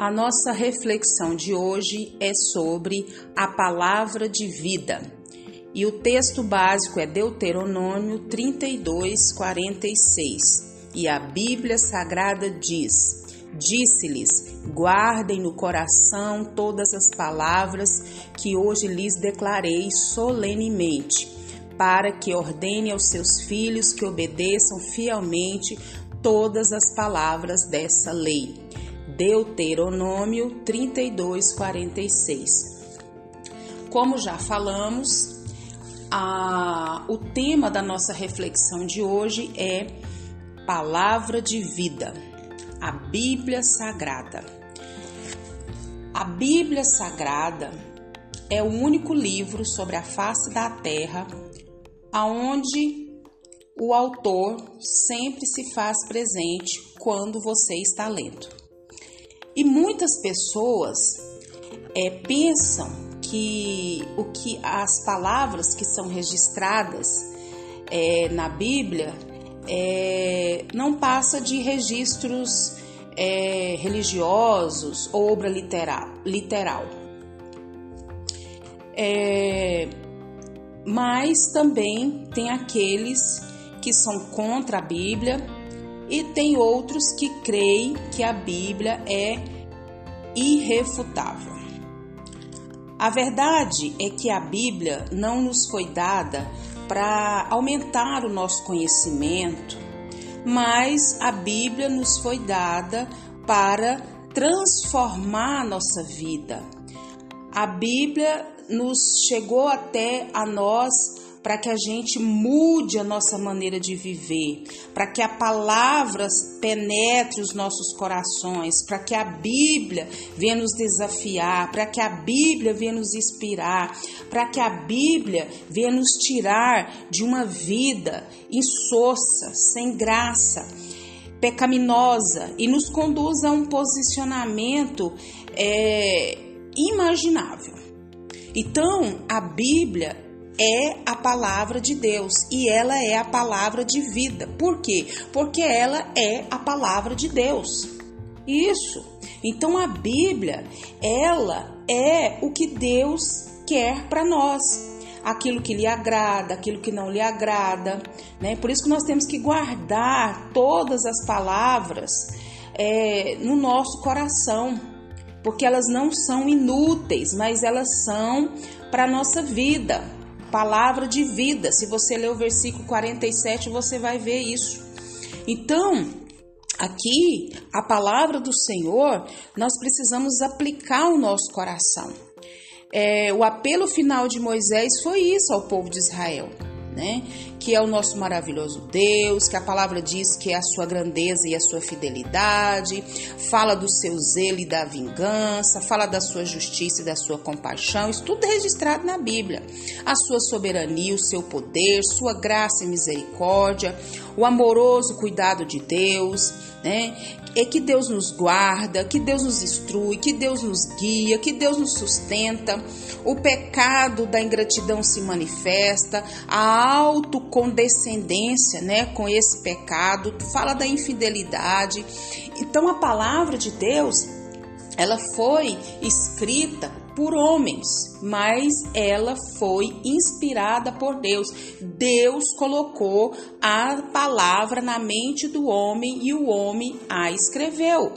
A nossa reflexão de hoje é sobre a palavra de vida. E o texto básico é Deuteronômio 32, 46. E a Bíblia Sagrada diz: Disse-lhes: guardem no coração todas as palavras que hoje lhes declarei solenemente, para que ordene aos seus filhos que obedeçam fielmente todas as palavras dessa lei. Deuteronômio 32, 46. Como já falamos, a, o tema da nossa reflexão de hoje é Palavra de Vida, a Bíblia Sagrada. A Bíblia Sagrada é o único livro sobre a face da terra aonde o autor sempre se faz presente quando você está lendo. Muitas pessoas é, pensam que o que as palavras que são registradas é, na Bíblia é, não passa de registros é, religiosos ou obra literal. literal. É, mas também tem aqueles que são contra a Bíblia e tem outros que creem que a Bíblia é irrefutável. A verdade é que a Bíblia não nos foi dada para aumentar o nosso conhecimento, mas a Bíblia nos foi dada para transformar a nossa vida. A Bíblia nos chegou até a nós para que a gente mude a nossa maneira de viver, para que a palavra penetre os nossos corações, para que a Bíblia venha nos desafiar, para que a Bíblia venha nos inspirar, para que a Bíblia venha nos tirar de uma vida insossa, sem graça, pecaminosa e nos conduz a um posicionamento é, imaginável. Então, a Bíblia é a palavra de Deus e ela é a palavra de vida. Por quê? Porque ela é a palavra de Deus. Isso. Então a Bíblia, ela é o que Deus quer para nós. Aquilo que lhe agrada, aquilo que não lhe agrada, né? Por isso que nós temos que guardar todas as palavras é, no nosso coração, porque elas não são inúteis, mas elas são para a nossa vida, palavra de vida. Se você ler o versículo 47, você vai ver isso. Então, aqui, a palavra do Senhor, nós precisamos aplicar o nosso coração. É, o apelo final de Moisés foi isso ao povo de Israel né? Que é o nosso maravilhoso Deus, que a palavra diz que é a sua grandeza e a sua fidelidade, fala do seu zelo e da vingança, fala da sua justiça e da sua compaixão, isso tudo é registrado na Bíblia. A sua soberania, o seu poder, sua graça e misericórdia, o amoroso cuidado de Deus, né? É que Deus nos guarda, que Deus nos instrui, que Deus nos guia, que Deus nos sustenta. O pecado da ingratidão se manifesta, a autocondescendência, né, com esse pecado, fala da infidelidade. Então a palavra de Deus, ela foi escrita por homens, mas ela foi inspirada por Deus. Deus colocou a palavra na mente do homem e o homem a escreveu.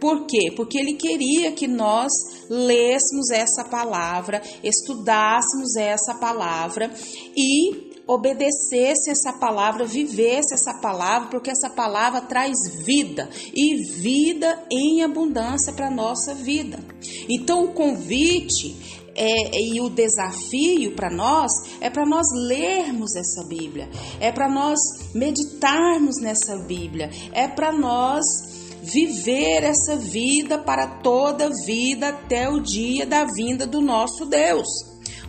Por quê? Porque ele queria que nós lêssemos essa palavra, estudássemos essa palavra e obedecesse essa palavra, vivesse essa palavra, porque essa palavra traz vida e vida em abundância para a nossa vida. Então, o convite é, e o desafio para nós é para nós lermos essa Bíblia, é para nós meditarmos nessa Bíblia, é para nós viver essa vida para toda vida até o dia da vinda do nosso Deus.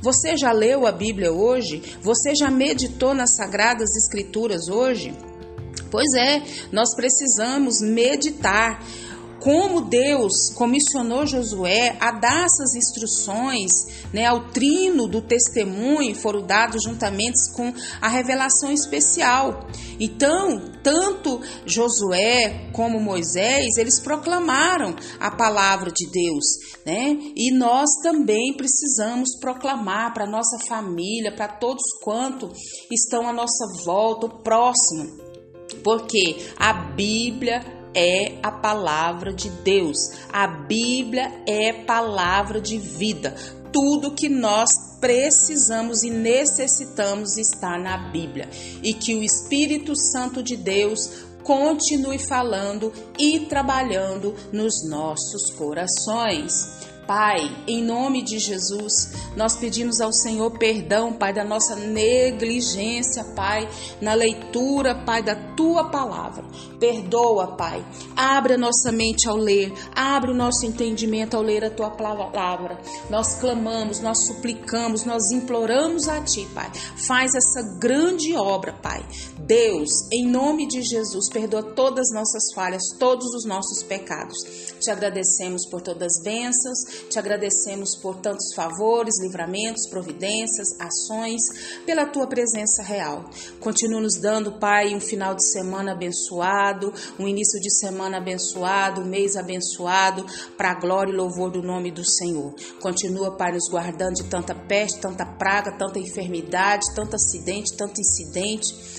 Você já leu a Bíblia hoje? Você já meditou nas Sagradas Escrituras hoje? Pois é, nós precisamos meditar. Como Deus comissionou Josué a dar essas instruções né, ao trino do testemunho, foram dados juntamente com a revelação especial. Então, tanto Josué como Moisés, eles proclamaram a palavra de Deus, né? E nós também precisamos proclamar para nossa família, para todos quanto estão à nossa volta, próximo, porque a Bíblia é a palavra de Deus. A Bíblia é palavra de vida. Tudo que nós precisamos e necessitamos está na Bíblia. E que o Espírito Santo de Deus continue falando e trabalhando nos nossos corações. Pai, em nome de Jesus, nós pedimos ao Senhor perdão, Pai, da nossa negligência, Pai, na leitura, Pai, da tua palavra. Perdoa, Pai. Abre a nossa mente ao ler, abre o nosso entendimento ao ler a tua palavra. Nós clamamos, nós suplicamos, nós imploramos a ti, Pai. Faz essa grande obra, Pai. Deus, em nome de Jesus, perdoa todas as nossas falhas, todos os nossos pecados. Te agradecemos por todas as bênçãos te agradecemos por tantos favores, livramentos, providências, ações, pela tua presença real. Continua nos dando, Pai, um final de semana abençoado, um início de semana abençoado, um mês abençoado, para a glória e louvor do nome do Senhor. Continua, Pai, nos guardando de tanta peste, tanta praga, tanta enfermidade, tanto acidente, tanto incidente.